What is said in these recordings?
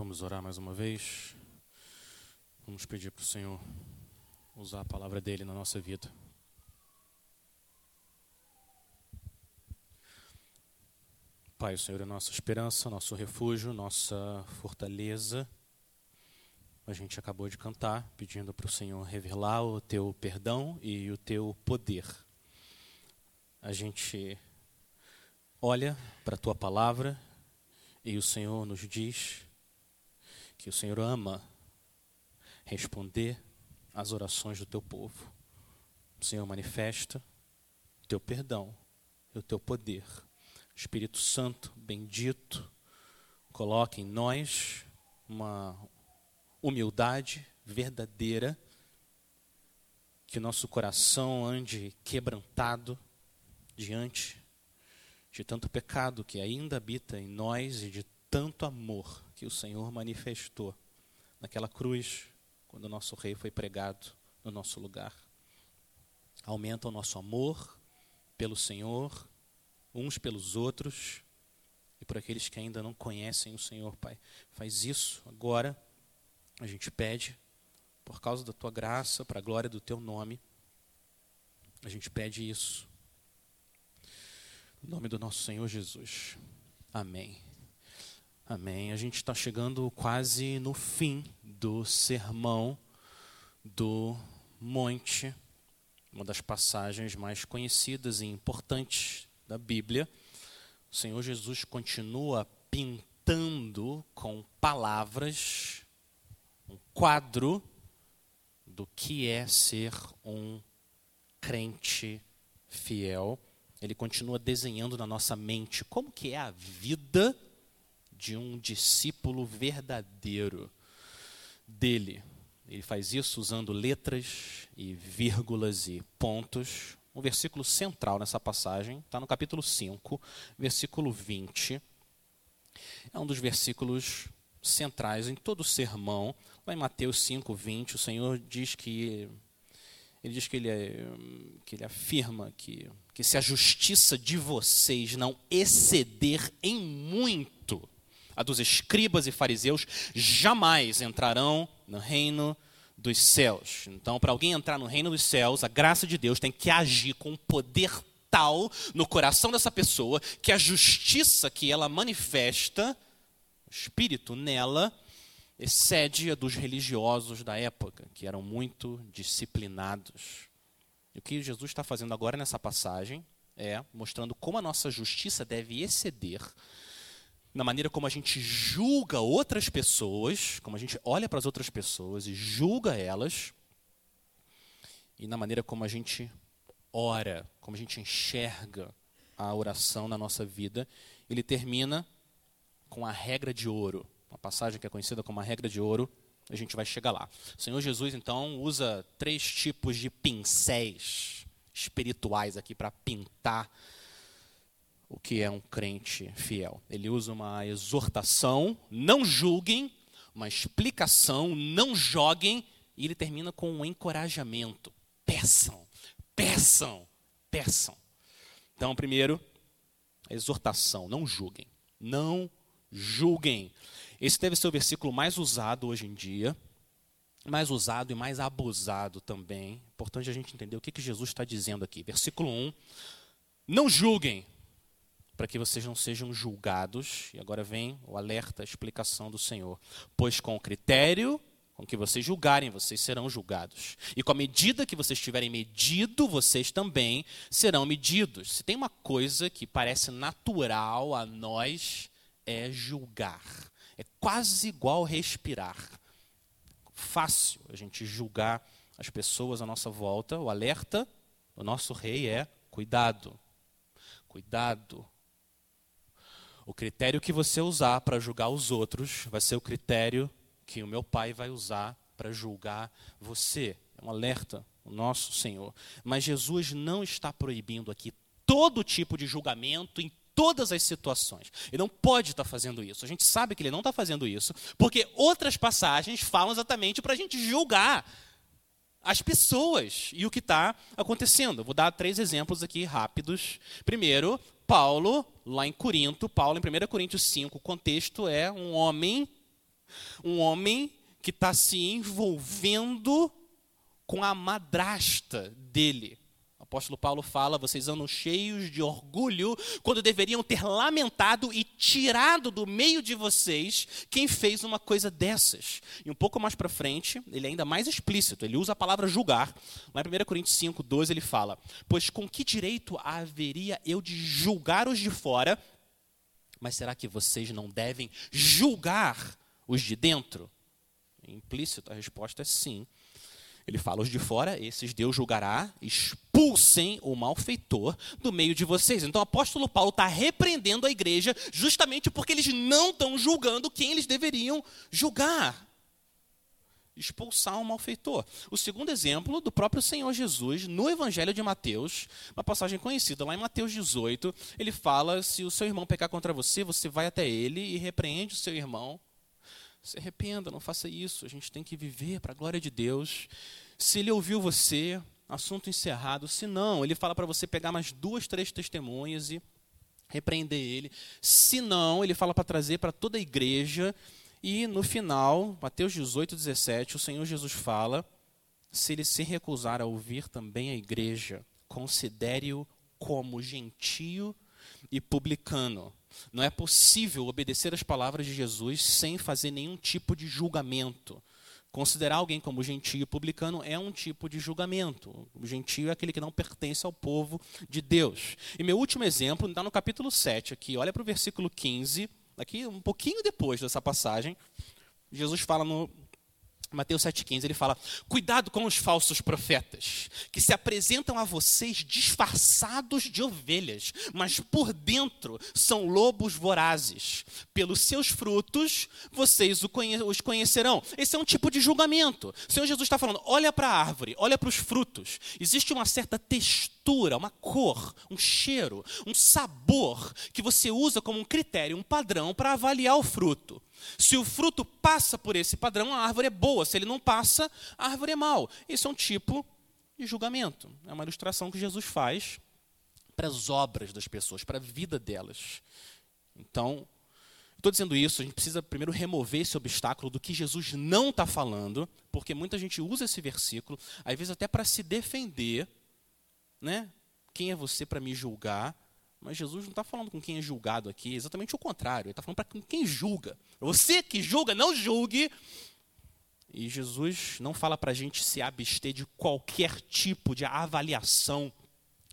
Vamos orar mais uma vez. Vamos pedir para o Senhor usar a palavra dele na nossa vida. Pai, o Senhor é nossa esperança, nosso refúgio, nossa fortaleza. A gente acabou de cantar pedindo para o Senhor revelar o teu perdão e o teu poder. A gente olha para a tua palavra e o Senhor nos diz que o Senhor ama responder às orações do teu povo. O Senhor manifesta o teu perdão e o teu poder. Espírito Santo, bendito, coloque em nós uma humildade verdadeira, que o nosso coração ande quebrantado diante de tanto pecado que ainda habita em nós e de tanto amor que o Senhor manifestou naquela cruz, quando o nosso rei foi pregado no nosso lugar. Aumenta o nosso amor pelo Senhor, uns pelos outros e por aqueles que ainda não conhecem o Senhor, Pai. Faz isso agora, a gente pede, por causa da tua graça, para a glória do teu nome. A gente pede isso. Em nome do nosso Senhor Jesus. Amém. Amém. A gente está chegando quase no fim do sermão do monte, uma das passagens mais conhecidas e importantes da Bíblia. O Senhor Jesus continua pintando com palavras um quadro do que é ser um crente fiel. Ele continua desenhando na nossa mente como que é a vida de um discípulo verdadeiro dele. Ele faz isso usando letras e vírgulas e pontos. Um versículo central nessa passagem está no capítulo 5, versículo 20. É um dos versículos centrais em todo o sermão. Lá em Mateus 5, 20, o Senhor diz que ele diz que ele, é, que ele afirma que, que se a justiça de vocês não exceder em muito a dos escribas e fariseus, jamais entrarão no reino dos céus. Então, para alguém entrar no reino dos céus, a graça de Deus tem que agir com um poder tal no coração dessa pessoa que a justiça que ela manifesta, o espírito nela, excede a dos religiosos da época, que eram muito disciplinados. E o que Jesus está fazendo agora nessa passagem é mostrando como a nossa justiça deve exceder na maneira como a gente julga outras pessoas, como a gente olha para as outras pessoas e julga elas, e na maneira como a gente ora, como a gente enxerga a oração na nossa vida. Ele termina com a regra de ouro, uma passagem que é conhecida como a regra de ouro. A gente vai chegar lá. O Senhor Jesus, então, usa três tipos de pincéis espirituais aqui para pintar o que é um crente fiel. Ele usa uma exortação, não julguem, uma explicação, não joguem, e ele termina com um encorajamento. Peçam, peçam, peçam. Então, primeiro, a exortação, não julguem. Não julguem. Esse deve ser o versículo mais usado hoje em dia, mais usado e mais abusado também. Importante a gente entender o que, que Jesus está dizendo aqui. Versículo 1. Não julguem, para que vocês não sejam julgados. E agora vem o alerta, a explicação do Senhor. Pois com o critério com que vocês julgarem, vocês serão julgados. E com a medida que vocês tiverem medido, vocês também serão medidos. Se tem uma coisa que parece natural a nós, é julgar. É quase igual respirar. Fácil a gente julgar as pessoas à nossa volta. O alerta do nosso rei é: cuidado, cuidado, o critério que você usar para julgar os outros vai ser o critério que o meu pai vai usar para julgar você. É um alerta, o nosso Senhor. Mas Jesus não está proibindo aqui todo tipo de julgamento em todas as situações. Ele não pode estar fazendo isso. A gente sabe que ele não está fazendo isso, porque outras passagens falam exatamente para a gente julgar as pessoas e o que está acontecendo. Vou dar três exemplos aqui rápidos. Primeiro, Paulo, lá em Corinto, Paulo em 1 Coríntios 5, o contexto é um homem Um homem que está se envolvendo com a madrasta dele. Apóstolo Paulo fala: vocês andam cheios de orgulho quando deveriam ter lamentado e tirado do meio de vocês quem fez uma coisa dessas. E um pouco mais para frente, ele é ainda mais explícito, ele usa a palavra julgar. Lá em 1 Coríntios 5, 12, ele fala: Pois com que direito haveria eu de julgar os de fora? Mas será que vocês não devem julgar os de dentro? Implícito, a resposta é sim. Ele fala: os de fora, esses Deus julgará, expulsem o malfeitor do meio de vocês. Então o apóstolo Paulo está repreendendo a igreja justamente porque eles não estão julgando quem eles deveriam julgar. Expulsar o malfeitor. O segundo exemplo do próprio Senhor Jesus, no Evangelho de Mateus, uma passagem conhecida, lá em Mateus 18, ele fala: se o seu irmão pecar contra você, você vai até ele e repreende o seu irmão se arrependa, não faça isso. A gente tem que viver para a glória de Deus. Se ele ouviu você, assunto encerrado. Se não, ele fala para você pegar mais duas, três testemunhas e repreender ele. Se não, ele fala para trazer para toda a igreja. E no final, Mateus 18, 17, o Senhor Jesus fala: se ele se recusar a ouvir também a igreja, considere-o como gentio e publicano. Não é possível obedecer as palavras de Jesus sem fazer nenhum tipo de julgamento. Considerar alguém como gentio publicano é um tipo de julgamento. O gentio é aquele que não pertence ao povo de Deus. E meu último exemplo está no capítulo 7 aqui. Olha para o versículo 15, aqui um pouquinho depois dessa passagem. Jesus fala no Mateus 7,15, ele fala: Cuidado com os falsos profetas, que se apresentam a vocês disfarçados de ovelhas, mas por dentro são lobos vorazes. Pelos seus frutos vocês os conhecerão. Esse é um tipo de julgamento. O Senhor Jesus está falando: olha para a árvore, olha para os frutos. Existe uma certa textura, uma cor, um cheiro, um sabor que você usa como um critério, um padrão para avaliar o fruto. Se o fruto passa por esse padrão, a árvore é boa. Se ele não passa, a árvore é mal. Isso é um tipo de julgamento. É uma ilustração que Jesus faz para as obras das pessoas, para a vida delas. Então, estou dizendo isso, a gente precisa primeiro remover esse obstáculo do que Jesus não está falando, porque muita gente usa esse versículo, às vezes até para se defender, né? Quem é você para me julgar? Mas Jesus não está falando com quem é julgado aqui, exatamente o contrário. Ele está falando para quem julga. Você que julga, não julgue. E Jesus não fala para a gente se abster de qualquer tipo de avaliação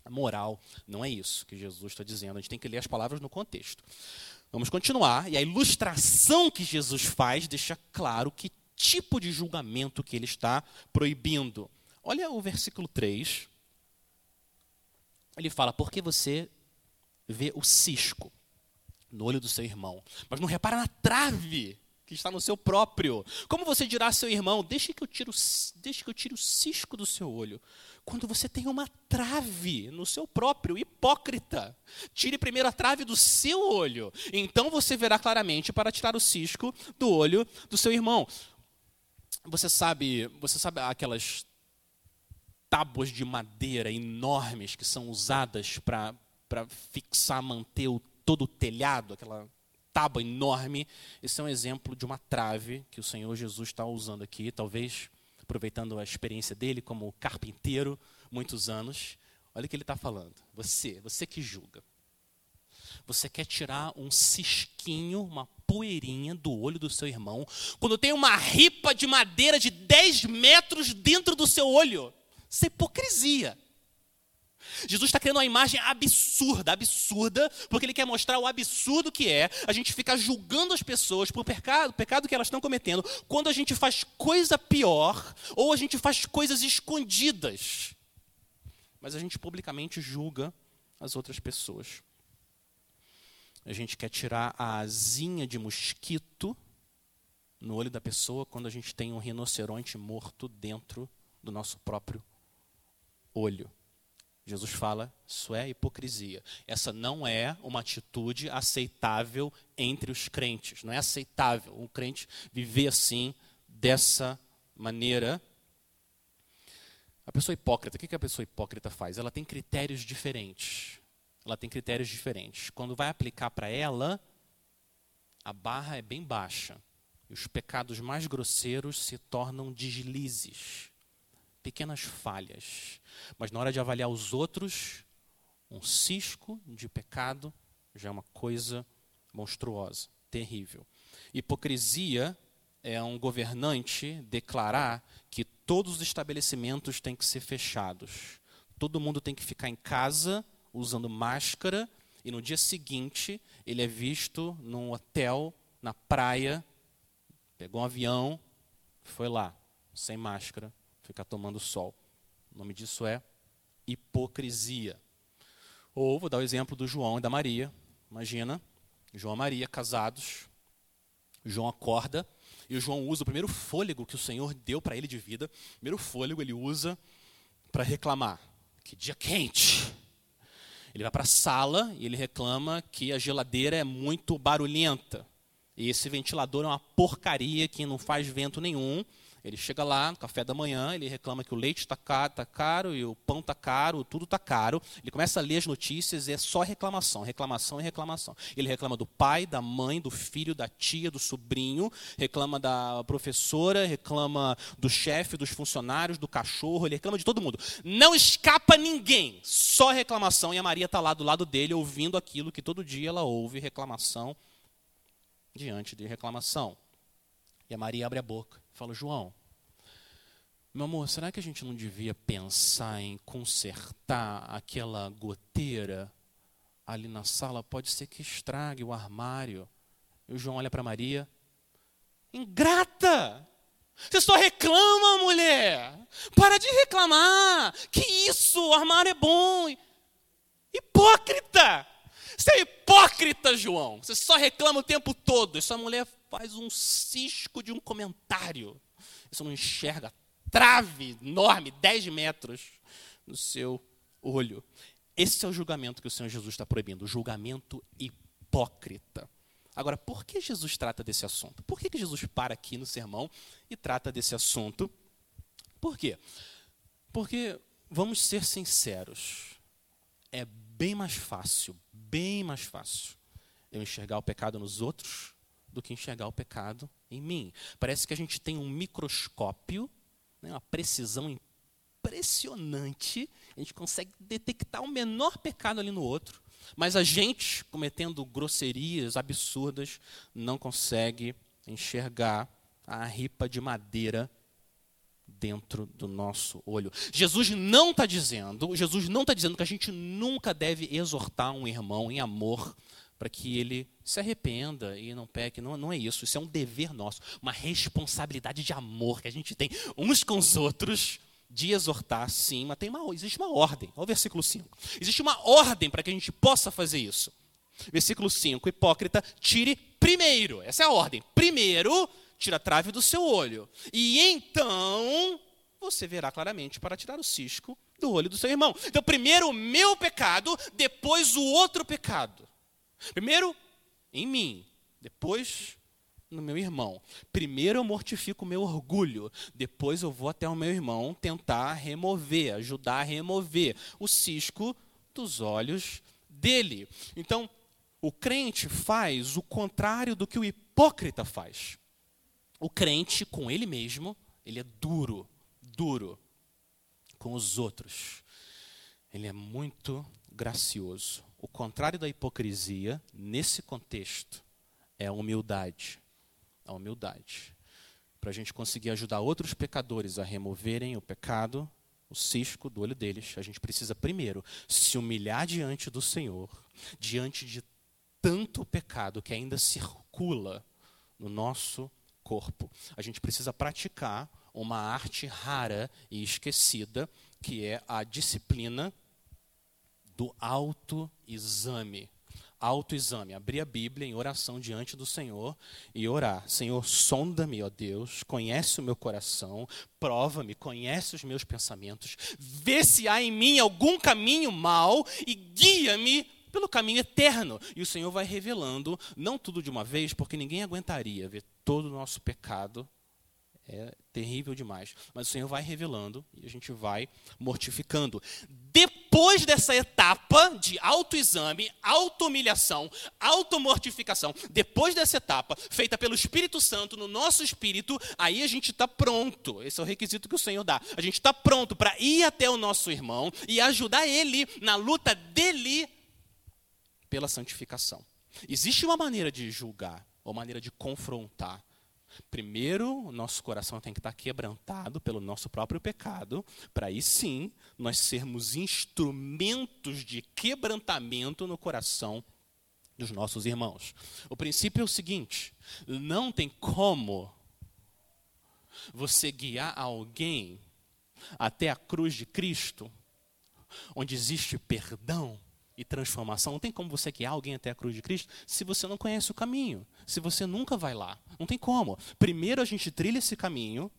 moral. Não é isso que Jesus está dizendo. A gente tem que ler as palavras no contexto. Vamos continuar. E a ilustração que Jesus faz deixa claro que tipo de julgamento que ele está proibindo. Olha o versículo 3. Ele fala: Porque você vê o cisco no olho do seu irmão, mas não repara na trave que está no seu próprio. Como você dirá a seu irmão, deixe que eu tire o, deixe que eu tire o cisco do seu olho, quando você tem uma trave no seu próprio, hipócrita. Tire primeiro a trave do seu olho, então você verá claramente para tirar o cisco do olho do seu irmão. Você sabe, você sabe aquelas tábuas de madeira enormes que são usadas para para fixar, manter o, todo o telhado, aquela tábua enorme. Esse é um exemplo de uma trave que o Senhor Jesus está usando aqui, talvez aproveitando a experiência dele como carpinteiro, muitos anos. Olha o que ele está falando. Você, você que julga. Você quer tirar um cisquinho, uma poeirinha do olho do seu irmão, quando tem uma ripa de madeira de 10 metros dentro do seu olho. Isso é hipocrisia. Jesus está criando uma imagem absurda, absurda, porque ele quer mostrar o absurdo que é a gente ficar julgando as pessoas por pecado, pecado que elas estão cometendo, quando a gente faz coisa pior ou a gente faz coisas escondidas. Mas a gente publicamente julga as outras pessoas. A gente quer tirar a asinha de mosquito no olho da pessoa quando a gente tem um rinoceronte morto dentro do nosso próprio olho. Jesus fala, isso é hipocrisia. Essa não é uma atitude aceitável entre os crentes. Não é aceitável um crente viver assim, dessa maneira. A pessoa hipócrita, o que a pessoa hipócrita faz? Ela tem critérios diferentes. Ela tem critérios diferentes. Quando vai aplicar para ela, a barra é bem baixa. E os pecados mais grosseiros se tornam deslizes, pequenas falhas. Mas na hora de avaliar os outros, um cisco de pecado já é uma coisa monstruosa, terrível. Hipocrisia é um governante declarar que todos os estabelecimentos têm que ser fechados. Todo mundo tem que ficar em casa usando máscara e no dia seguinte ele é visto num hotel na praia, pegou um avião, foi lá, sem máscara, ficar tomando sol. O nome disso é hipocrisia. Ou vou dar o exemplo do João e da Maria. Imagina, João e Maria casados. João acorda e o João usa o primeiro fôlego que o Senhor deu para ele de vida. O primeiro fôlego ele usa para reclamar. Que dia quente! Ele vai para a sala e ele reclama que a geladeira é muito barulhenta. E esse ventilador é uma porcaria que não faz vento nenhum. Ele chega lá, no café da manhã, ele reclama que o leite está caro, tá caro, e o pão está caro, tudo está caro. Ele começa a ler as notícias e é só reclamação, reclamação e reclamação. Ele reclama do pai, da mãe, do filho, da tia, do sobrinho, reclama da professora, reclama do chefe, dos funcionários, do cachorro, ele reclama de todo mundo. Não escapa ninguém, só reclamação. E a Maria está lá do lado dele, ouvindo aquilo que todo dia ela ouve, reclamação diante de reclamação. E a Maria abre a boca e fala: João, meu amor, será que a gente não devia pensar em consertar aquela goteira ali na sala? Pode ser que estrague o armário. E o João olha para Maria: Ingrata! Você só reclama, mulher! Para de reclamar! Que isso? O armário é bom! Hipócrita! Você é hipócrita, João. Você só reclama o tempo todo. Essa mulher faz um cisco de um comentário. Você não enxerga trave enorme, 10 metros, no seu olho. Esse é o julgamento que o Senhor Jesus está proibindo, o julgamento hipócrita. Agora, por que Jesus trata desse assunto? Por que, que Jesus para aqui no sermão e trata desse assunto? Por quê? Porque, vamos ser sinceros, é bem mais fácil, bem mais fácil eu enxergar o pecado nos outros do que enxergar o pecado em mim. Parece que a gente tem um microscópio, né, uma precisão impressionante, a gente consegue detectar o menor pecado ali no outro, mas a gente, cometendo grosserias absurdas, não consegue enxergar a ripa de madeira dentro do nosso olho. Jesus não está dizendo, Jesus não está dizendo que a gente nunca deve exortar um irmão em amor para que ele se arrependa e não peque. Não, não é isso. Isso é um dever nosso, uma responsabilidade de amor que a gente tem uns com os outros de exortar, sim, mas tem uma, existe uma ordem. Olha o versículo 5. Existe uma ordem para que a gente possa fazer isso. Versículo 5: Hipócrita, tire primeiro. Essa é a ordem. Primeiro, tira a trave do seu olho. E então você verá claramente para tirar o cisco do olho do seu irmão. Então, primeiro o meu pecado, depois o outro pecado. Primeiro em mim, depois no meu irmão. Primeiro eu mortifico o meu orgulho, depois eu vou até o meu irmão tentar remover, ajudar a remover o cisco dos olhos dele. Então, o crente faz o contrário do que o hipócrita faz. O crente com ele mesmo, ele é duro, duro com os outros. Ele é muito gracioso. O contrário da hipocrisia, nesse contexto, é a humildade. A humildade. Para a gente conseguir ajudar outros pecadores a removerem o pecado, o cisco do olho deles, a gente precisa primeiro se humilhar diante do Senhor, diante de tanto pecado que ainda circula no nosso corpo. A gente precisa praticar uma arte rara e esquecida, que é a disciplina do autoexame. Autoexame, abrir a Bíblia em oração diante do Senhor e orar. Senhor, sonda-me, ó Deus, conhece o meu coração, prova-me, conhece os meus pensamentos, vê se há em mim algum caminho mau e guia-me pelo caminho eterno. E o Senhor vai revelando, não tudo de uma vez, porque ninguém aguentaria ver todo o nosso pecado. É terrível demais. Mas o Senhor vai revelando e a gente vai mortificando. Depois depois dessa etapa de autoexame, auto-humilhação, automortificação, depois dessa etapa, feita pelo Espírito Santo no nosso espírito, aí a gente está pronto. Esse é o requisito que o Senhor dá. A gente está pronto para ir até o nosso irmão e ajudar ele na luta dele pela santificação. Existe uma maneira de julgar, uma maneira de confrontar. Primeiro, o nosso coração tem que estar quebrantado pelo nosso próprio pecado, para aí sim nós sermos instrumentos de quebrantamento no coração dos nossos irmãos. O princípio é o seguinte: não tem como você guiar alguém até a cruz de Cristo, onde existe perdão, e transformação. Não tem como você guiar alguém até a cruz de Cristo se você não conhece o caminho, se você nunca vai lá. Não tem como. Primeiro a gente trilha esse caminho,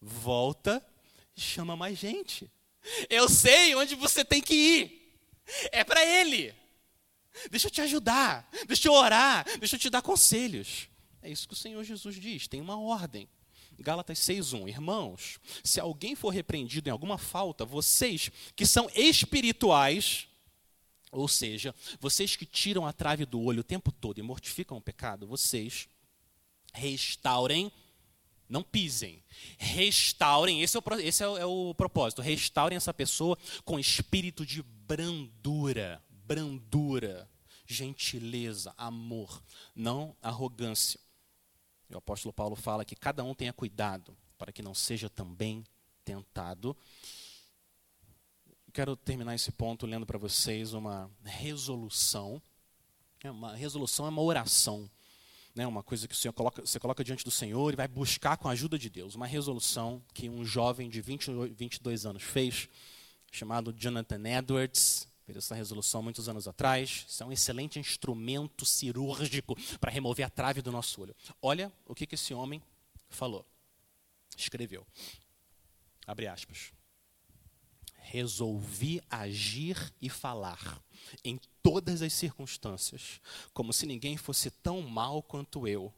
volta e chama mais gente. Eu sei onde você tem que ir. É para Ele. Deixa eu te ajudar, deixa eu orar, deixa eu te dar conselhos. É isso que o Senhor Jesus diz, tem uma ordem. Gálatas 6:1. Irmãos, se alguém for repreendido em alguma falta, vocês que são espirituais, ou seja, vocês que tiram a trave do olho o tempo todo e mortificam o pecado, vocês restaurem, não pisem, restaurem, esse é o, esse é o, é o propósito, restaurem essa pessoa com espírito de brandura, brandura, gentileza, amor, não arrogância. E o apóstolo Paulo fala que cada um tenha cuidado para que não seja também tentado quero terminar esse ponto lendo para vocês uma resolução. É uma resolução é uma oração, né? Uma coisa que o Senhor coloca, você coloca diante do Senhor e vai buscar com a ajuda de Deus. Uma resolução que um jovem de 20, 22 anos fez, chamado Jonathan Edwards. Fez essa resolução muitos anos atrás. Isso é um excelente instrumento cirúrgico para remover a trave do nosso olho. Olha o que, que esse homem falou. Escreveu. Abre aspas resolvi agir e falar em todas as circunstâncias, como se ninguém fosse tão mal quanto eu.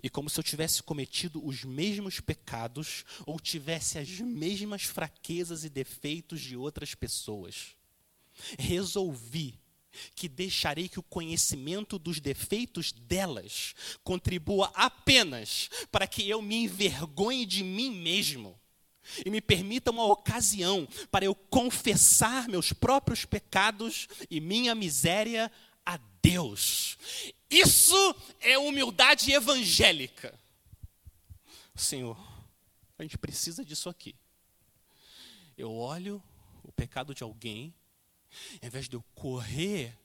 E como se eu tivesse cometido os mesmos pecados ou tivesse as mesmas fraquezas e defeitos de outras pessoas. Resolvi que deixarei que o conhecimento dos defeitos delas contribua apenas para que eu me envergonhe de mim mesmo e me permita uma ocasião para eu confessar meus próprios pecados e minha miséria a Deus. Isso é humildade evangélica. Senhor, a gente precisa disso aqui. Eu olho o pecado de alguém, ao invés de eu correr,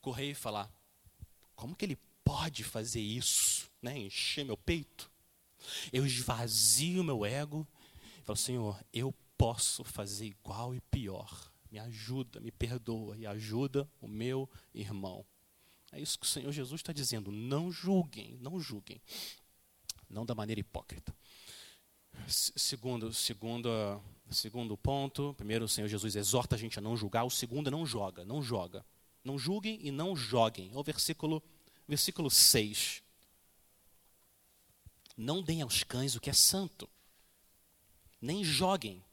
correr e falar: como que ele pode fazer isso? Né? Encher meu peito. Eu esvazio meu ego Fala, Senhor, eu posso fazer igual e pior. Me ajuda, me perdoa e ajuda o meu irmão. É isso que o Senhor Jesus está dizendo. Não julguem, não julguem. Não da maneira hipócrita. Segundo, segundo, segundo ponto, primeiro o Senhor Jesus exorta a gente a não julgar, o segundo é não joga, não joga. Não julguem e não joguem. É o versículo, versículo 6. Não deem aos cães o que é santo nem joguem,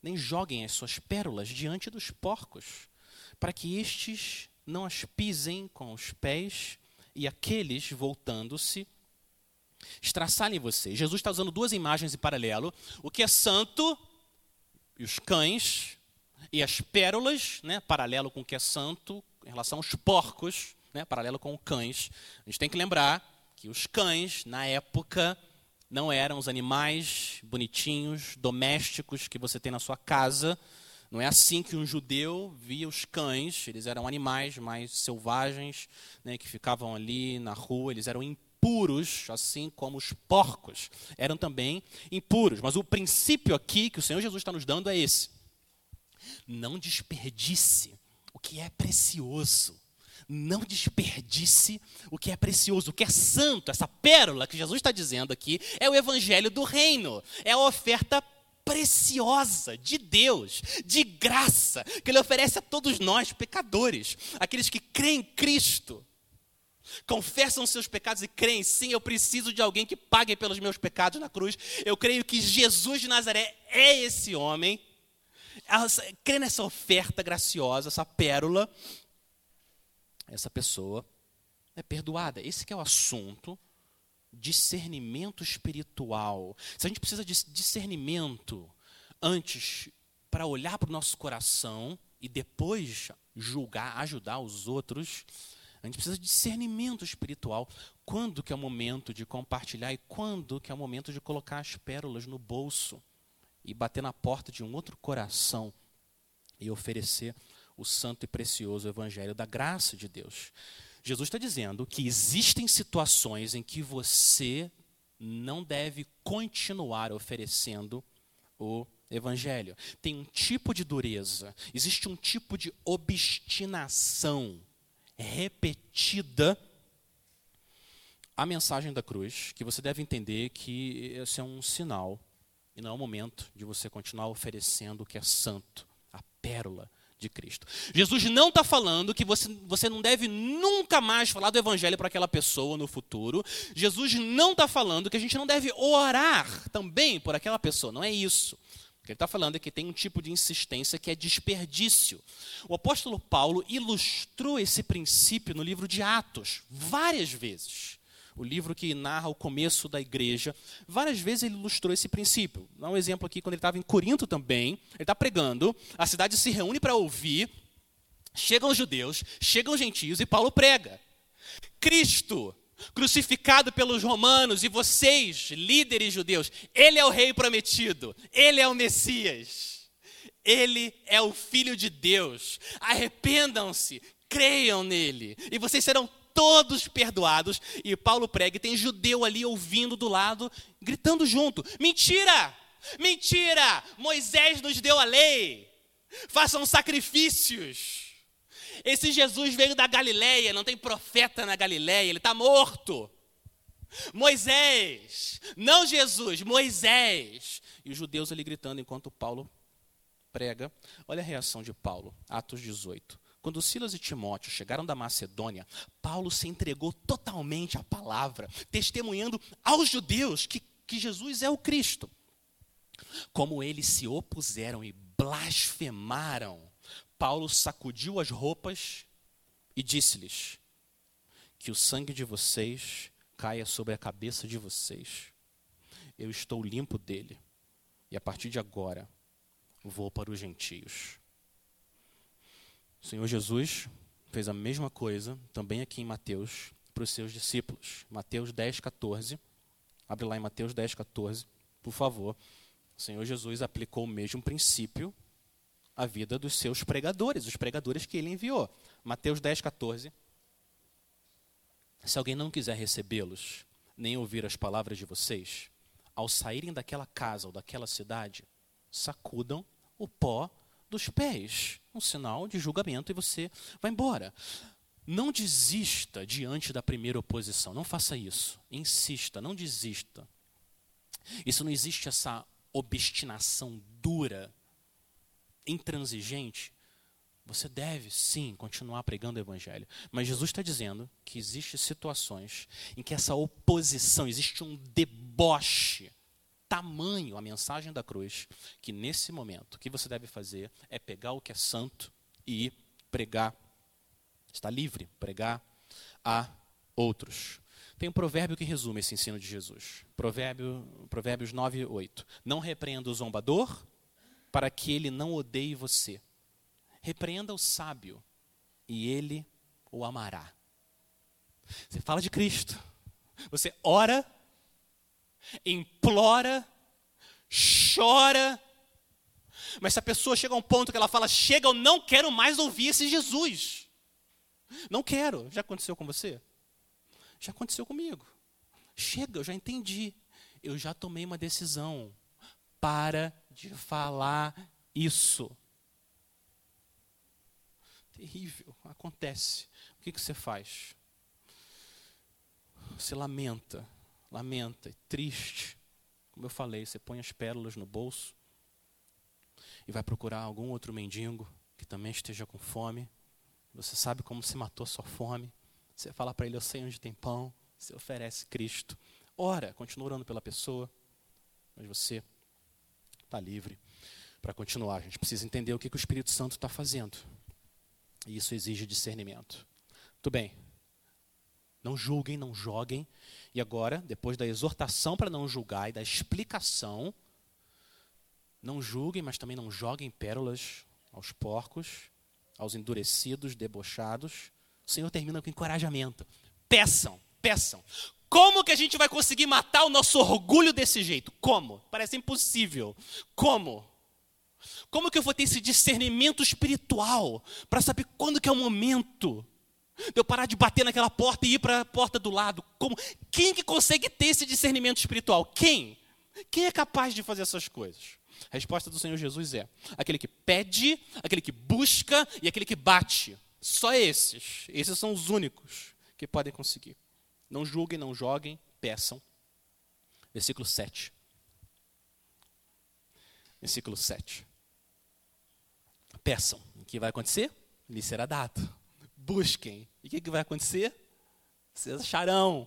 nem joguem as suas pérolas diante dos porcos, para que estes não as pisem com os pés e aqueles, voltando-se, estraçalhem vocês. Jesus está usando duas imagens em paralelo: o que é santo e os cães, e as pérolas, né, paralelo com o que é santo, em relação aos porcos, né, paralelo com os cães. A gente tem que lembrar que os cães, na época, não eram os animais bonitinhos, domésticos que você tem na sua casa. Não é assim que um judeu via os cães. Eles eram animais mais selvagens, né, que ficavam ali na rua. Eles eram impuros, assim como os porcos eram também impuros. Mas o princípio aqui que o Senhor Jesus está nos dando é esse: não desperdice o que é precioso não desperdice o que é precioso, o que é santo. Essa pérola que Jesus está dizendo aqui é o evangelho do reino, é a oferta preciosa de Deus, de graça, que Ele oferece a todos nós, pecadores, aqueles que creem em Cristo, confessam seus pecados e creem, sim, eu preciso de alguém que pague pelos meus pecados na cruz. Eu creio que Jesus de Nazaré é esse homem crê nessa oferta graciosa, essa pérola, essa pessoa é perdoada. Esse é o assunto discernimento espiritual. Se a gente precisa de discernimento antes para olhar para o nosso coração e depois julgar, ajudar os outros, a gente precisa de discernimento espiritual. Quando que é o momento de compartilhar e quando que é o momento de colocar as pérolas no bolso e bater na porta de um outro coração e oferecer o santo e precioso evangelho da graça de Deus. Jesus está dizendo que existem situações em que você não deve continuar oferecendo o evangelho. Tem um tipo de dureza, existe um tipo de obstinação repetida a mensagem da cruz, que você deve entender que esse é um sinal e não é o momento de você continuar oferecendo o que é santo, a pérola de Cristo. Jesus não está falando que você, você não deve nunca mais falar do Evangelho para aquela pessoa no futuro. Jesus não está falando que a gente não deve orar também por aquela pessoa. Não é isso. O que ele está falando é que tem um tipo de insistência que é desperdício. O apóstolo Paulo ilustrou esse princípio no livro de Atos várias vezes o livro que narra o começo da igreja, várias vezes ele ilustrou esse princípio. Dá um exemplo aqui, quando ele estava em Corinto também, ele está pregando, a cidade se reúne para ouvir, chegam os judeus, chegam os gentios e Paulo prega. Cristo, crucificado pelos romanos e vocês, líderes judeus, ele é o rei prometido, ele é o Messias. Ele é o filho de Deus. Arrependam-se, creiam nele, e vocês serão todos perdoados. E Paulo prega, e tem judeu ali ouvindo do lado, gritando junto: Mentira! Mentira! Moisés nos deu a lei. Façam sacrifícios. Esse Jesus veio da Galileia, não tem profeta na Galileia, ele está morto. Moisés, não Jesus, Moisés. E os judeus ali gritando enquanto Paulo prega. Olha a reação de Paulo, Atos 18. Quando Silas e Timóteo chegaram da Macedônia, Paulo se entregou totalmente à palavra, testemunhando aos judeus que, que Jesus é o Cristo. Como eles se opuseram e blasfemaram, Paulo sacudiu as roupas e disse-lhes: Que o sangue de vocês caia sobre a cabeça de vocês. Eu estou limpo dele, e a partir de agora vou para os gentios. O Senhor Jesus fez a mesma coisa também aqui em Mateus para os seus discípulos. Mateus 10, 14. Abre lá em Mateus 10, 14, por favor. O Senhor Jesus aplicou o mesmo princípio à vida dos seus pregadores, os pregadores que ele enviou. Mateus 10, 14. Se alguém não quiser recebê-los, nem ouvir as palavras de vocês, ao saírem daquela casa ou daquela cidade, sacudam o pó dos pés, um sinal de julgamento e você vai embora. Não desista diante da primeira oposição, não faça isso. Insista, não desista. Isso não existe essa obstinação dura, intransigente. Você deve sim continuar pregando o evangelho, mas Jesus está dizendo que existem situações em que essa oposição, existe um deboche tamanho a mensagem da cruz, que nesse momento o que você deve fazer é pegar o que é santo e pregar. Está livre, pregar a outros. Tem um provérbio que resume esse ensino de Jesus. Provérbio, provérbios 9 e 8. Não repreenda o zombador, para que ele não odeie você. Repreenda o sábio, e ele o amará. Você fala de Cristo. Você ora implora, chora. Mas se a pessoa chega a um ponto que ela fala: Chega, eu não quero mais ouvir esse Jesus. Não quero. Já aconteceu com você? Já aconteceu comigo. Chega, eu já entendi. Eu já tomei uma decisão. Para de falar isso. Terrível. Acontece. O que, que você faz? Você lamenta lamenta, é triste. Como eu falei, você põe as pérolas no bolso e vai procurar algum outro mendigo que também esteja com fome. Você sabe como se matou sua fome. Você fala para ele, eu sei onde tem pão. Você oferece Cristo. Ora, continua orando pela pessoa, mas você está livre. para continuar, a gente precisa entender o que, que o Espírito Santo está fazendo. E isso exige discernimento. Tudo bem. Não julguem, não joguem. E agora, depois da exortação para não julgar e da explicação, não julguem, mas também não joguem pérolas aos porcos, aos endurecidos, debochados. O Senhor termina com encorajamento. Peçam, peçam. Como que a gente vai conseguir matar o nosso orgulho desse jeito? Como? Parece impossível. Como? Como que eu vou ter esse discernimento espiritual para saber quando que é o momento de eu parar de bater naquela porta e ir para a porta do lado? Como? Quem que consegue ter esse discernimento espiritual? Quem? Quem é capaz de fazer essas coisas? A resposta do Senhor Jesus é: aquele que pede, aquele que busca e aquele que bate. Só esses. Esses são os únicos que podem conseguir. Não julguem, não joguem, peçam. Versículo 7. Versículo 7. Peçam. O que vai acontecer? Lhe será dado. Busquem. E o que, que vai acontecer? Vocês acharão.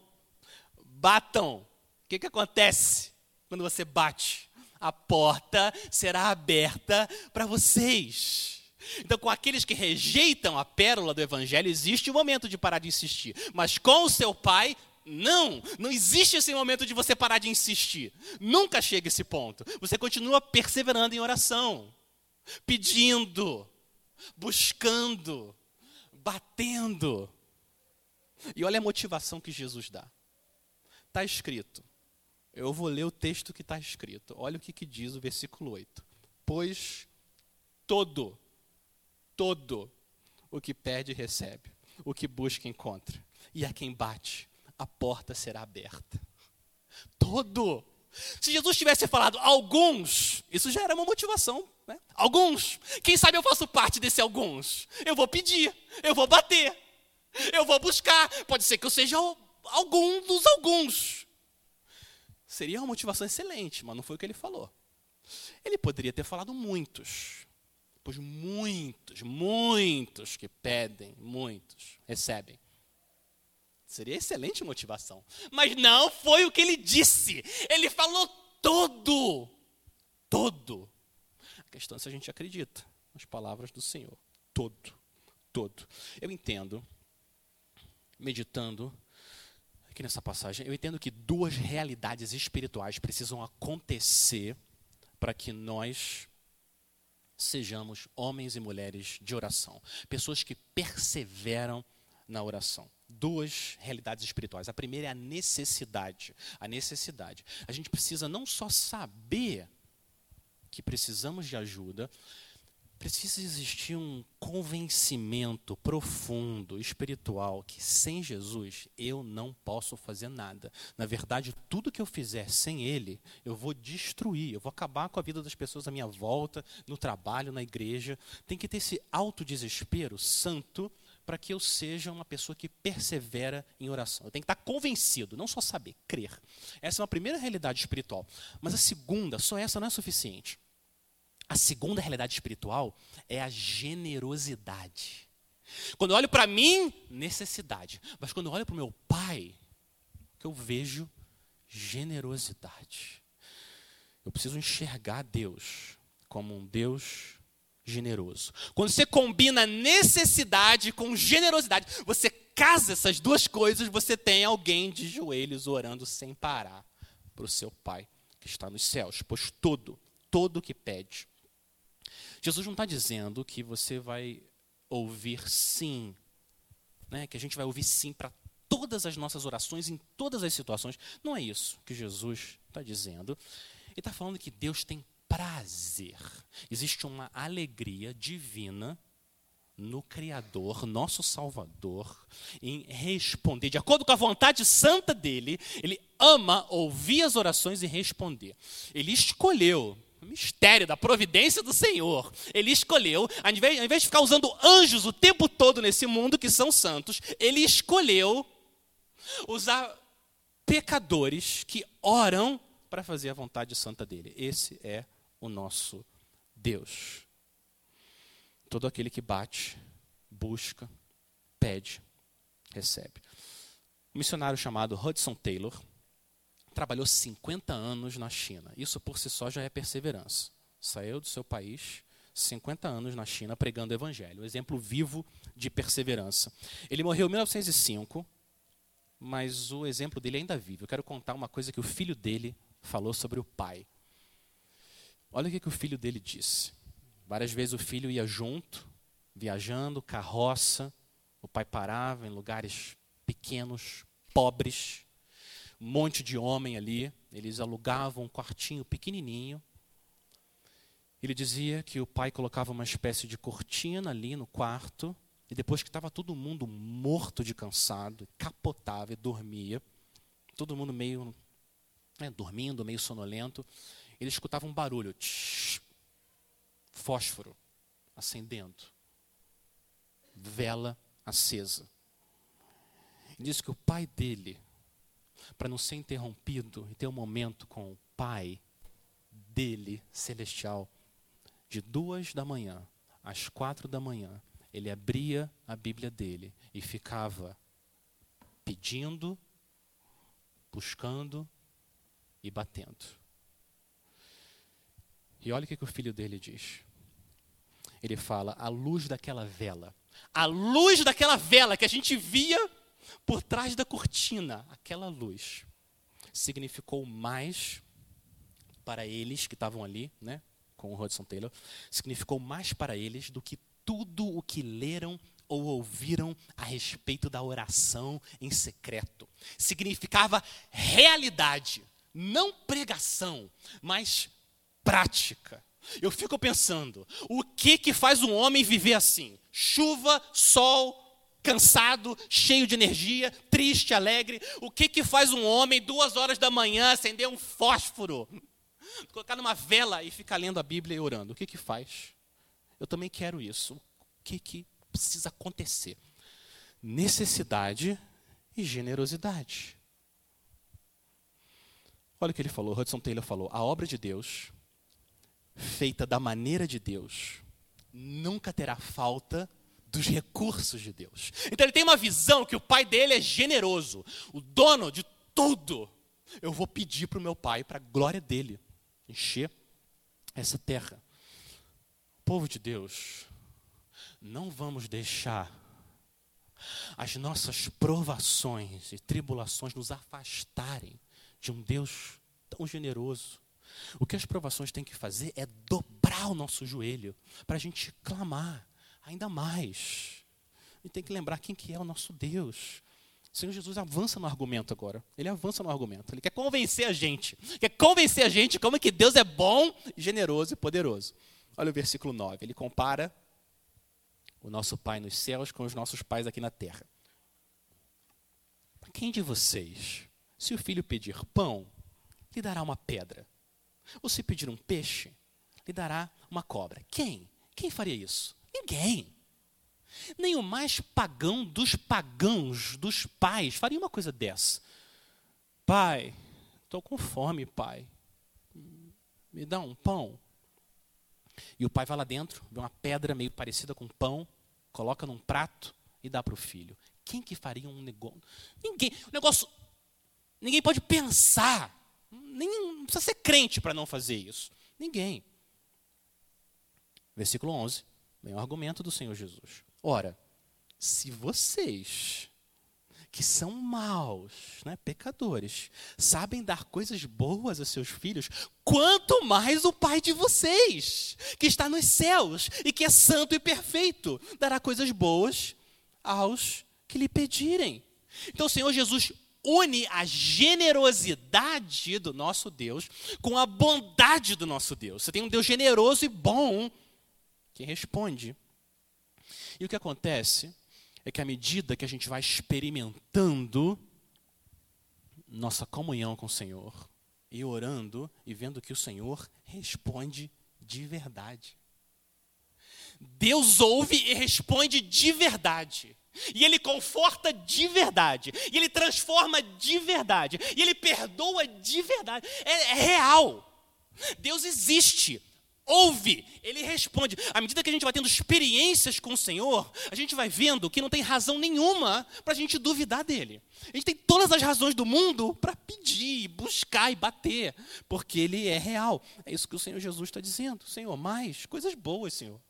Batam. O que, que acontece quando você bate? A porta será aberta para vocês. Então, com aqueles que rejeitam a pérola do Evangelho, existe o momento de parar de insistir. Mas com o seu pai, não, não existe esse momento de você parar de insistir. Nunca chega esse ponto. Você continua perseverando em oração, pedindo, buscando, batendo. E olha a motivação que Jesus dá. Está escrito. Eu vou ler o texto que está escrito. Olha o que, que diz o versículo 8. Pois todo, todo o que pede, recebe. O que busca, encontra. E a quem bate, a porta será aberta. Todo. Se Jesus tivesse falado alguns, isso já era uma motivação. Né? Alguns. Quem sabe eu faço parte desse alguns. Eu vou pedir, eu vou bater, eu vou buscar. Pode ser que eu seja algum dos alguns. Seria uma motivação excelente, mas não foi o que ele falou. Ele poderia ter falado muitos. Pois muitos, muitos que pedem, muitos recebem. Seria excelente motivação. Mas não foi o que ele disse. Ele falou todo. Todo. A questão é se a gente acredita nas palavras do Senhor. Todo. Todo. Eu entendo, meditando aqui nessa passagem, eu entendo que duas realidades espirituais precisam acontecer para que nós sejamos homens e mulheres de oração. Pessoas que perseveram na oração duas realidades espirituais. A primeira é a necessidade. A necessidade. A gente precisa não só saber que precisamos de ajuda, precisa existir um convencimento profundo, espiritual, que sem Jesus eu não posso fazer nada. Na verdade, tudo que eu fizer sem Ele, eu vou destruir, eu vou acabar com a vida das pessoas à minha volta, no trabalho, na igreja. Tem que ter esse autodesespero santo para que eu seja uma pessoa que persevera em oração. Eu tenho que estar convencido, não só saber, crer. Essa é uma primeira realidade espiritual. Mas a segunda, só essa não é suficiente. A segunda realidade espiritual é a generosidade. Quando eu olho para mim, necessidade. Mas quando eu olho para o meu pai, que eu vejo generosidade. Eu preciso enxergar Deus como um Deus generoso. Quando você combina necessidade com generosidade, você casa essas duas coisas, você tem alguém de joelhos orando sem parar para o seu Pai que está nos céus, pois todo, todo que pede. Jesus não está dizendo que você vai ouvir sim, né, que a gente vai ouvir sim para todas as nossas orações, em todas as situações. Não é isso que Jesus está dizendo. Ele está falando que Deus tem prazer. Existe uma alegria divina no Criador, nosso Salvador, em responder de acordo com a vontade santa dele. Ele ama ouvir as orações e responder. Ele escolheu mistério da providência do Senhor. Ele escolheu, ao invés, ao invés de ficar usando anjos o tempo todo nesse mundo que são santos, ele escolheu usar pecadores que oram para fazer a vontade santa dele. Esse é o nosso Deus. Todo aquele que bate, busca, pede, recebe. Um missionário chamado Hudson Taylor trabalhou 50 anos na China. Isso por si só já é perseverança. saiu do seu país, 50 anos na China pregando o evangelho, um exemplo vivo de perseverança. Ele morreu em 1905, mas o exemplo dele ainda vive. Eu quero contar uma coisa que o filho dele falou sobre o pai. Olha o que, que o filho dele disse. Várias vezes o filho ia junto, viajando, carroça. O pai parava em lugares pequenos, pobres, um monte de homem ali. Eles alugavam um quartinho pequenininho. Ele dizia que o pai colocava uma espécie de cortina ali no quarto e depois que estava todo mundo morto de cansado, capotava e dormia, todo mundo meio né, dormindo, meio sonolento, ele escutava um barulho, tsh, fósforo acendendo, vela acesa. Ele disse que o pai dele, para não ser interrompido e ter um momento com o pai dele, celestial, de duas da manhã às quatro da manhã, ele abria a Bíblia dele e ficava pedindo, buscando e batendo. E olha o que, que o filho dele diz. Ele fala: a luz daquela vela, a luz daquela vela que a gente via por trás da cortina, aquela luz significou mais para eles que estavam ali, né, com o Hudson Taylor, significou mais para eles do que tudo o que leram ou ouviram a respeito da oração em secreto. Significava realidade, não pregação, mas prática. Eu fico pensando, o que que faz um homem viver assim? Chuva, sol, cansado, cheio de energia, triste, alegre. O que que faz um homem duas horas da manhã acender um fósforo, colocar numa vela e ficar lendo a Bíblia e orando? O que que faz? Eu também quero isso. O que, que precisa acontecer? Necessidade e generosidade. Olha o que ele falou, Hudson Taylor falou: a obra de Deus, feita da maneira de Deus, nunca terá falta dos recursos de Deus. Então ele tem uma visão que o pai dele é generoso, o dono de tudo. Eu vou pedir para o meu pai, para a glória dele, encher essa terra povo de Deus, não vamos deixar as nossas provações e tribulações nos afastarem de um Deus tão generoso. O que as provações têm que fazer é dobrar o nosso joelho para a gente clamar ainda mais. Gente tem que lembrar quem que é o nosso Deus. O Senhor Jesus avança no argumento agora. Ele avança no argumento. Ele quer convencer a gente. Quer convencer a gente como é que Deus é bom, generoso e poderoso. Olha o versículo 9. Ele compara o nosso Pai nos céus com os nossos pais aqui na terra. Quem de vocês, se o filho pedir pão, lhe dará uma pedra? Ou se pedir um peixe, lhe dará uma cobra? Quem? Quem faria isso? Ninguém. Nem o mais pagão dos pagãos, dos pais, faria uma coisa dessa. Pai, estou com fome, pai. Me dá um pão. E o pai vai lá dentro, vê uma pedra meio parecida com pão, coloca num prato e dá para o filho. Quem que faria um negócio? Ninguém. O negócio. Ninguém pode pensar. Nem, não precisa ser crente para não fazer isso. Ninguém. Versículo 11. Vem o argumento do Senhor Jesus. Ora, se vocês que são maus, né, pecadores, sabem dar coisas boas a seus filhos, quanto mais o Pai de vocês, que está nos céus e que é santo e perfeito, dará coisas boas aos que lhe pedirem. Então o Senhor Jesus une a generosidade do nosso Deus com a bondade do nosso Deus. Você tem um Deus generoso e bom que responde. E o que acontece é que à medida que a gente vai experimentando nossa comunhão com o Senhor e orando e vendo que o Senhor responde de verdade. Deus ouve e responde de verdade. E Ele conforta de verdade. E Ele transforma de verdade. E Ele perdoa de verdade. É, é real. Deus existe ouve, ele responde. À medida que a gente vai tendo experiências com o Senhor, a gente vai vendo que não tem razão nenhuma para a gente duvidar dele. A gente tem todas as razões do mundo para pedir, buscar e bater, porque ele é real. É isso que o Senhor Jesus está dizendo. Senhor, mais coisas boas, Senhor.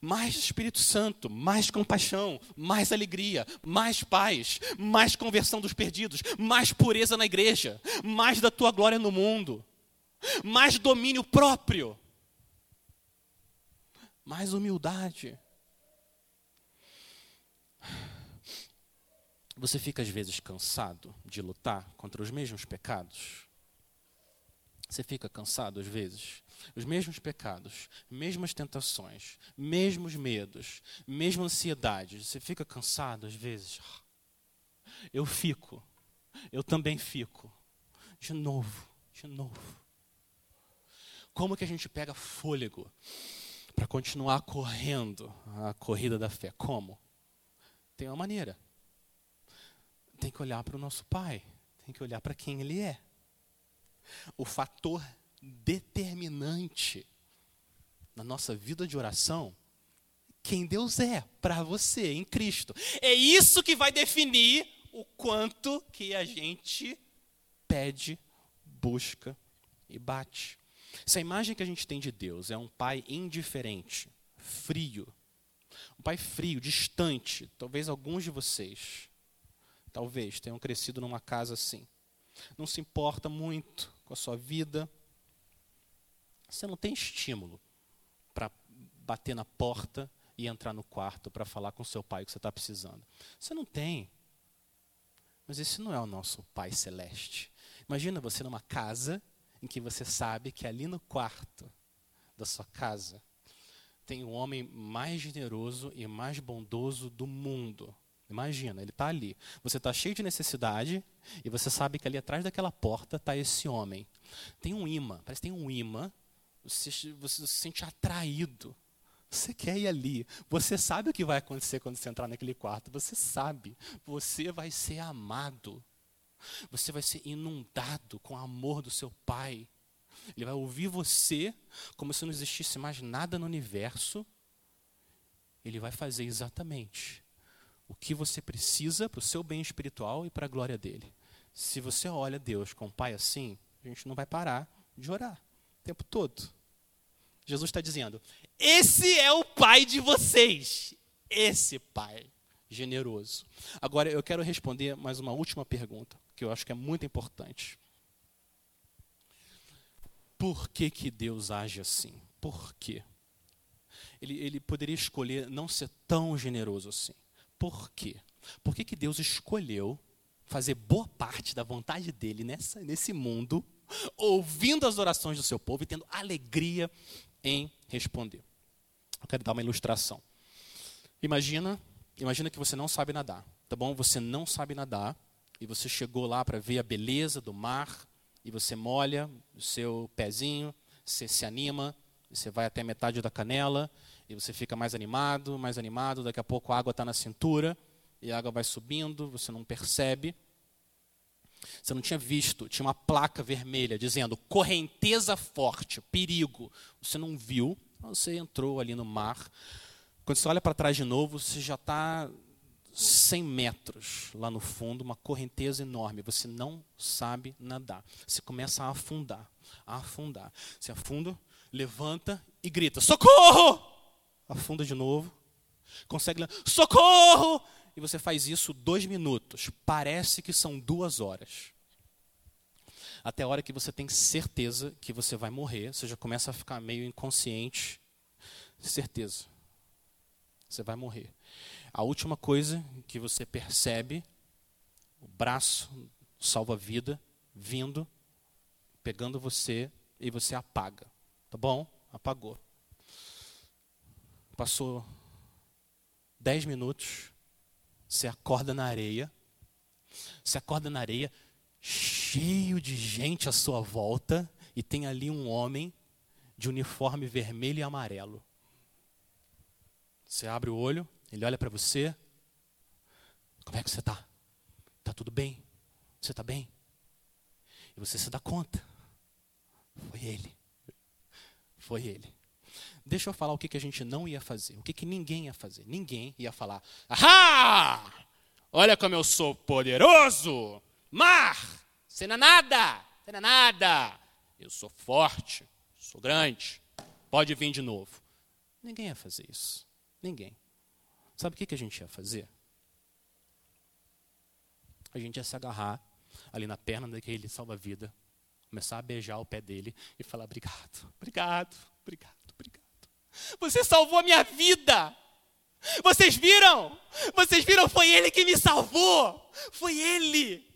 Mais Espírito Santo, mais compaixão, mais alegria, mais paz, mais conversão dos perdidos, mais pureza na igreja, mais da tua glória no mundo, mais domínio próprio, mais humildade. Você fica às vezes cansado de lutar contra os mesmos pecados? Você fica cansado às vezes? Os mesmos pecados, mesmas tentações, mesmos medos, mesma ansiedade. Você fica cansado às vezes? Eu fico. Eu também fico. De novo, de novo. Como que a gente pega fôlego para continuar correndo a corrida da fé? Como? Tem uma maneira tem que olhar para o nosso Pai, tem que olhar para quem Ele é. O fator determinante na nossa vida de oração, quem Deus é para você em Cristo. É isso que vai definir o quanto que a gente pede, busca e bate. Essa imagem que a gente tem de Deus é um pai indiferente, frio. Um pai frio, distante. Talvez alguns de vocês talvez tenham crescido numa casa assim. Não se importa muito com a sua vida. Você não tem estímulo para bater na porta e entrar no quarto para falar com seu pai o que você está precisando. Você não tem. Mas esse não é o nosso Pai Celeste. Imagina você numa casa em que você sabe que ali no quarto da sua casa tem o homem mais generoso e mais bondoso do mundo. Imagina, ele está ali. Você está cheio de necessidade e você sabe que ali atrás daquela porta está esse homem. Tem um imã, parece que tem um imã. Você, você se sente atraído. Você quer ir ali. Você sabe o que vai acontecer quando você entrar naquele quarto. Você sabe. Você vai ser amado. Você vai ser inundado com o amor do seu pai. Ele vai ouvir você como se não existisse mais nada no universo. Ele vai fazer exatamente o que você precisa para o seu bem espiritual e para a glória dele. Se você olha Deus com um pai assim, a gente não vai parar de orar o tempo todo. Jesus está dizendo: esse é o pai de vocês. Esse pai generoso. Agora eu quero responder mais uma última pergunta, que eu acho que é muito importante. Por que, que Deus age assim? Por quê? Ele, ele poderia escolher não ser tão generoso assim. Por quê? Por que, que Deus escolheu fazer boa parte da vontade dele nessa, nesse mundo, ouvindo as orações do seu povo e tendo alegria em responder? Eu quero dar uma ilustração. Imagina, imagina que você não sabe nadar, tá bom? Você não sabe nadar e você chegou lá para ver a beleza do mar e você molha o seu pezinho, você se anima, você vai até metade da canela e você fica mais animado, mais animado, daqui a pouco a água está na cintura, e a água vai subindo, você não percebe. Você não tinha visto, tinha uma placa vermelha dizendo correnteza forte, perigo. Você não viu, você entrou ali no mar. Quando você olha para trás de novo, você já está 100 metros lá no fundo, uma correnteza enorme. Você não sabe nadar. Você começa a afundar, a afundar. Você afunda, levanta e grita: socorro! afunda de novo, consegue, socorro! E você faz isso dois minutos. Parece que são duas horas. Até a hora que você tem certeza que você vai morrer, você já começa a ficar meio inconsciente. Certeza. Você vai morrer. A última coisa que você percebe, o braço salva-vida vindo, pegando você e você apaga. Tá bom? Apagou. Passou dez minutos, você acorda na areia, você acorda na areia, cheio de gente à sua volta, e tem ali um homem de uniforme vermelho e amarelo. Você abre o olho, ele olha para você. Como é que você está? Está tudo bem? Você está bem? E você se dá conta. Foi ele. Foi ele. Deixa eu falar o que, que a gente não ia fazer. O que, que ninguém ia fazer. Ninguém ia falar: Ahá! Olha como eu sou poderoso! Mar! Você não é nada! Você não é nada! Eu sou forte, sou grande, pode vir de novo. Ninguém ia fazer isso. Ninguém. Sabe o que a gente ia fazer? A gente ia se agarrar ali na perna daquele salva-vida, começar a beijar o pé dele e falar: obrigado, obrigado, obrigado. Você salvou a minha vida. Vocês viram? Vocês viram? Foi ele que me salvou. Foi ele.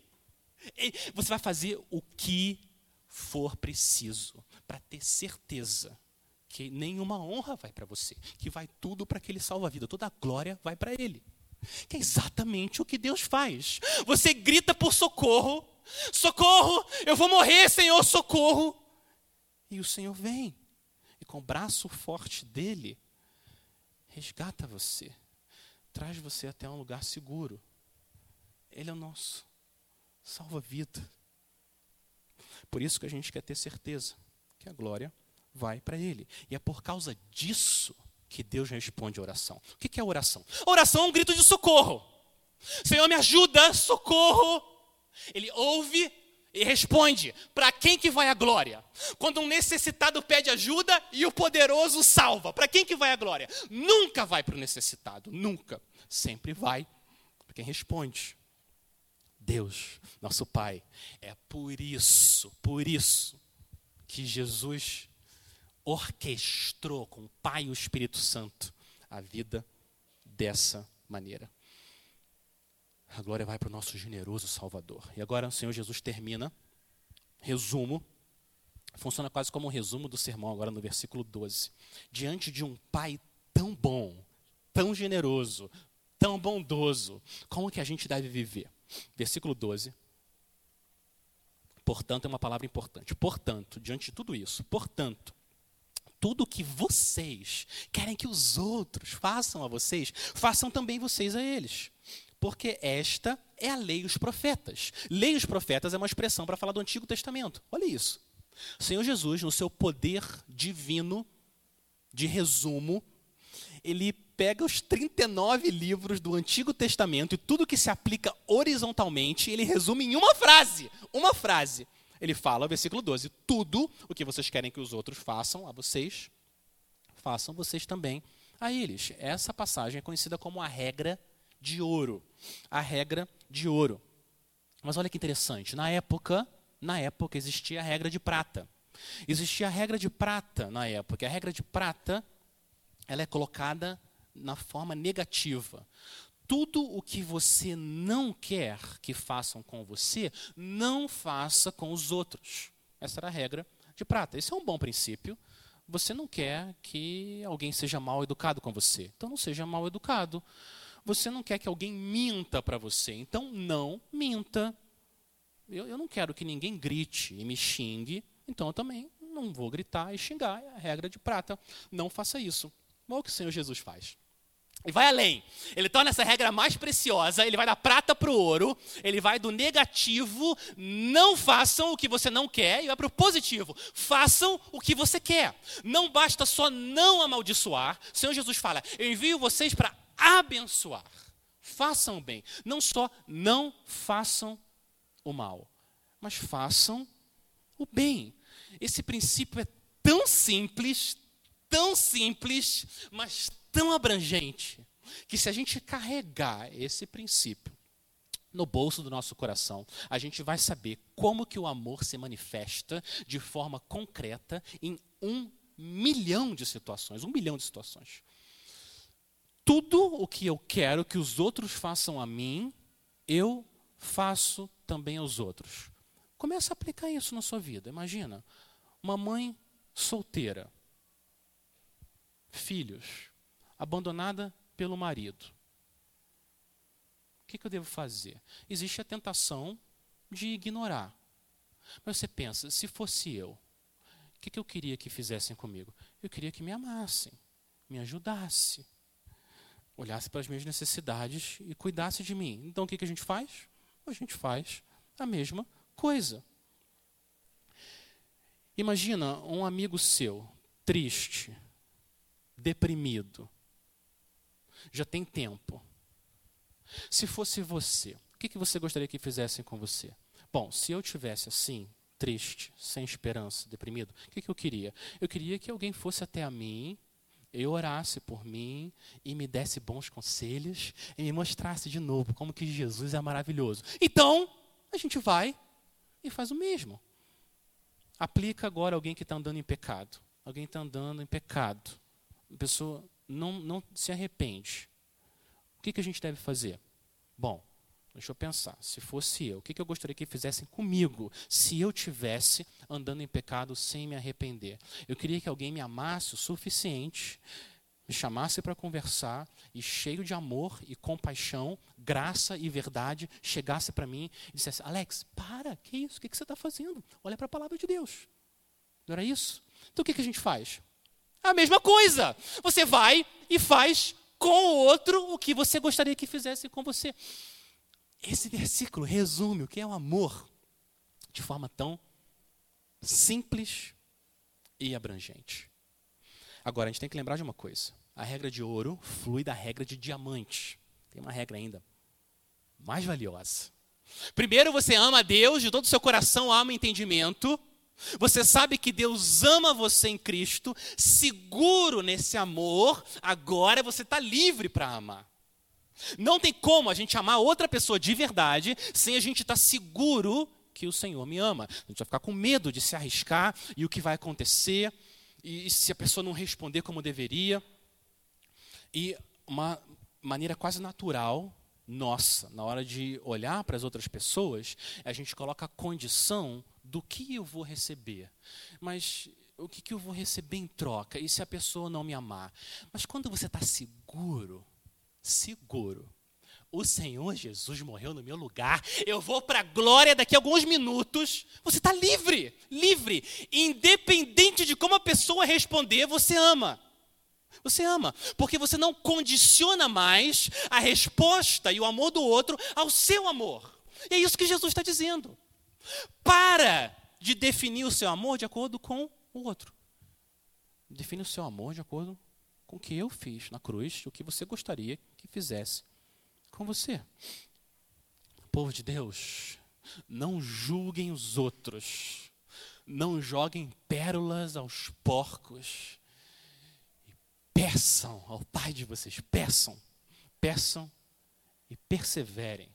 Você vai fazer o que for preciso para ter certeza que nenhuma honra vai para você, que vai tudo para aquele salva-vida, toda a glória vai para ele. Que é exatamente o que Deus faz. Você grita por socorro, socorro, eu vou morrer, Senhor, socorro. E o Senhor vem, com o braço forte dele, resgata você, traz você até um lugar seguro. Ele é o nosso salva-vida. Por isso que a gente quer ter certeza que a glória vai para Ele. E é por causa disso que Deus responde a oração. O que é a oração? A oração é um grito de socorro. Senhor, me ajuda, socorro. Ele ouve e responde: para quem que vai a glória? Quando um necessitado pede ajuda e o poderoso salva, para quem que vai a glória? Nunca vai para o necessitado, nunca. Sempre vai para quem responde. Deus, nosso Pai. É por isso, por isso, que Jesus orquestrou com o Pai e o Espírito Santo a vida dessa maneira. A glória vai para o nosso generoso Salvador. E agora o Senhor Jesus termina, resumo, funciona quase como um resumo do sermão, agora no versículo 12. Diante de um Pai tão bom, tão generoso, tão bondoso, como que a gente deve viver? Versículo 12. Portanto, é uma palavra importante. Portanto, diante de tudo isso, portanto, tudo que vocês querem que os outros façam a vocês, façam também vocês a eles. Porque esta é a lei dos profetas. Lei dos profetas é uma expressão para falar do Antigo Testamento. Olha isso. O Senhor Jesus, no seu poder divino de resumo, ele pega os 39 livros do Antigo Testamento e tudo que se aplica horizontalmente, ele resume em uma frase. Uma frase. Ele fala, versículo 12: Tudo o que vocês querem que os outros façam a vocês, façam vocês também a eles. Essa passagem é conhecida como a regra de ouro. A regra de ouro. Mas olha que interessante, na época, na época existia a regra de prata. Existia a regra de prata na época. A regra de prata, ela é colocada na forma negativa tudo o que você não quer que façam com você, não faça com os outros. Essa era a regra de prata. Esse é um bom princípio. Você não quer que alguém seja mal educado com você, então não seja mal educado. Você não quer que alguém minta para você, então não minta. Eu, eu não quero que ninguém grite e me xingue, então eu também não vou gritar e xingar. É a regra de prata. Não faça isso. Olha o que o Senhor Jesus faz. E vai além. Ele torna essa regra mais preciosa, ele vai da prata para o ouro, ele vai do negativo, não façam o que você não quer, e vai para o positivo, façam o que você quer. Não basta só não amaldiçoar. O Senhor Jesus fala: Eu envio vocês para abençoar. Façam o bem. Não só não façam o mal, mas façam o bem. Esse princípio é tão simples, tão simples, mas tão abrangente que se a gente carregar esse princípio no bolso do nosso coração, a gente vai saber como que o amor se manifesta de forma concreta em um milhão de situações, um milhão de situações. Tudo o que eu quero que os outros façam a mim, eu faço também aos outros. Comece a aplicar isso na sua vida. Imagina, uma mãe solteira, filhos, abandonada pelo marido. O que, que eu devo fazer? Existe a tentação de ignorar. Mas você pensa, se fosse eu, o que, que eu queria que fizessem comigo? Eu queria que me amassem, me ajudasse, olhasse para as minhas necessidades e cuidasse de mim. Então o que, que a gente faz? A gente faz a mesma coisa. Imagina um amigo seu, triste, deprimido, já tem tempo. Se fosse você, o que, que você gostaria que fizessem com você? Bom, se eu tivesse assim, triste, sem esperança, deprimido, o que, que eu queria? Eu queria que alguém fosse até a mim, eu orasse por mim e me desse bons conselhos e me mostrasse de novo como que Jesus é maravilhoso. Então, a gente vai e faz o mesmo. Aplica agora alguém que está andando em pecado. Alguém está andando em pecado. A pessoa não, não se arrepende. O que, que a gente deve fazer? Bom, deixa eu pensar. Se fosse eu, o que, eu gostaria que fizessem comigo se eu tivesse andando em pecado sem me arrepender? Eu queria que alguém me amasse o suficiente me chamasse para conversar e, cheio de amor e compaixão, graça e verdade, chegasse para mim e dissesse: Alex, para, que isso? O que, você está fazendo? Olha para a palavra de Deus. Não era isso? Então o que a gente faz? A mesma coisa. Você vai e faz com o outro o que você gostaria que fizesse com você. Esse versículo resume o que é o amor de forma tão simples e abrangente. Agora, a gente tem que lembrar de uma coisa a regra de ouro flui da regra de diamante. Tem uma regra ainda mais valiosa. Primeiro você ama a Deus de todo o seu coração, alma e entendimento. Você sabe que Deus ama você em Cristo, seguro nesse amor, agora você está livre para amar. Não tem como a gente amar outra pessoa de verdade sem a gente estar tá seguro que o Senhor me ama. A gente vai ficar com medo de se arriscar e o que vai acontecer, e se a pessoa não responder como deveria. E uma maneira quase natural nossa, na hora de olhar para as outras pessoas, a gente coloca a condição do que eu vou receber. Mas o que, que eu vou receber em troca? E se a pessoa não me amar? Mas quando você está seguro, seguro, o Senhor Jesus morreu no meu lugar, eu vou para a glória daqui a alguns minutos, você está livre, livre, independente de como a pessoa responder, você ama. Você ama, porque você não condiciona mais a resposta e o amor do outro ao seu amor. E é isso que Jesus está dizendo. Para de definir o seu amor de acordo com o outro. Define o seu amor de acordo com o que eu fiz na cruz, o que você gostaria que fizesse com você. Povo de Deus, não julguem os outros. Não joguem pérolas aos porcos peçam ao Pai de vocês, peçam, peçam e perseverem,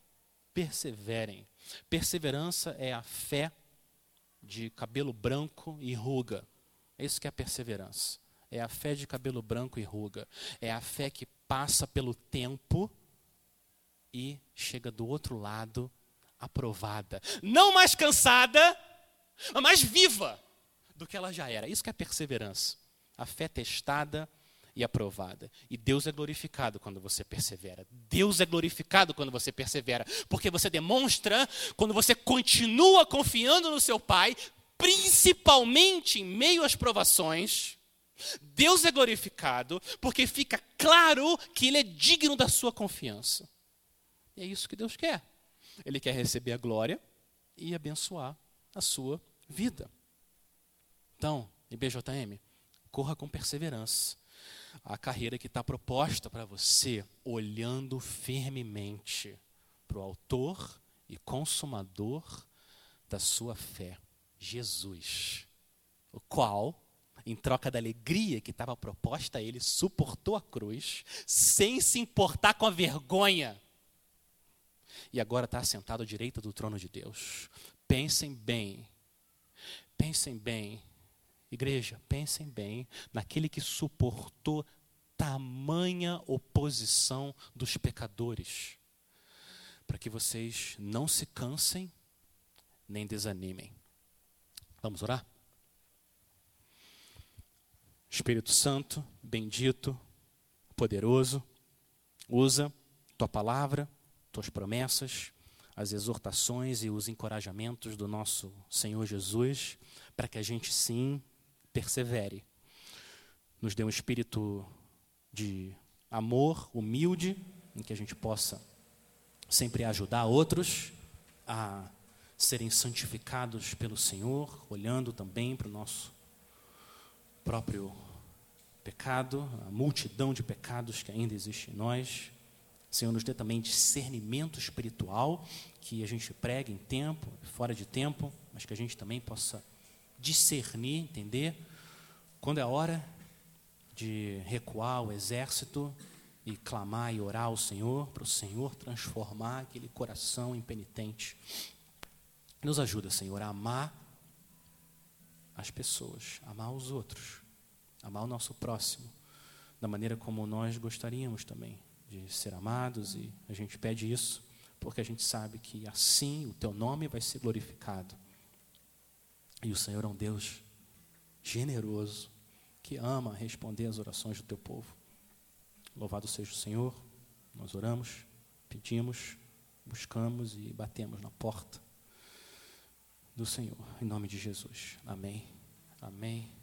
perseverem. Perseverança é a fé de cabelo branco e ruga. É isso que é perseverança. É a fé de cabelo branco e ruga. É a fé que passa pelo tempo e chega do outro lado aprovada. Não mais cansada, mas mais viva do que ela já era. Isso que é perseverança. A fé testada e aprovada. E Deus é glorificado quando você persevera. Deus é glorificado quando você persevera, porque você demonstra quando você continua confiando no seu Pai, principalmente em meio às provações. Deus é glorificado porque fica claro que Ele é digno da sua confiança. E é isso que Deus quer. Ele quer receber a glória e abençoar a sua vida. Então, IBJM, corra com perseverança a carreira que está proposta para você, olhando firmemente para o Autor e Consumador da sua fé, Jesus, o qual, em troca da alegria que estava proposta a ele, suportou a cruz, sem se importar com a vergonha, e agora está sentado à direita do trono de Deus. Pensem bem, pensem bem Igreja, pensem bem naquele que suportou tamanha oposição dos pecadores, para que vocês não se cansem nem desanimem. Vamos orar? Espírito Santo, bendito, poderoso, usa tua palavra, tuas promessas, as exortações e os encorajamentos do nosso Senhor Jesus, para que a gente sim persevere. Nos dê um espírito de amor, humilde, em que a gente possa sempre ajudar outros a serem santificados pelo Senhor, olhando também para o nosso próprio pecado, a multidão de pecados que ainda existe em nós, Senhor, nos dê também discernimento espiritual, que a gente pregue em tempo, fora de tempo, mas que a gente também possa discernir, entender quando é hora de recuar o exército e clamar e orar ao Senhor, para o Senhor transformar aquele coração impenitente. Nos ajuda, Senhor, a amar as pessoas, amar os outros, amar o nosso próximo, da maneira como nós gostaríamos também de ser amados, e a gente pede isso, porque a gente sabe que assim o teu nome vai ser glorificado. E o Senhor é um Deus generoso, que ama responder às orações do teu povo. Louvado seja o Senhor, nós oramos, pedimos, buscamos e batemos na porta do Senhor, em nome de Jesus. Amém. Amém.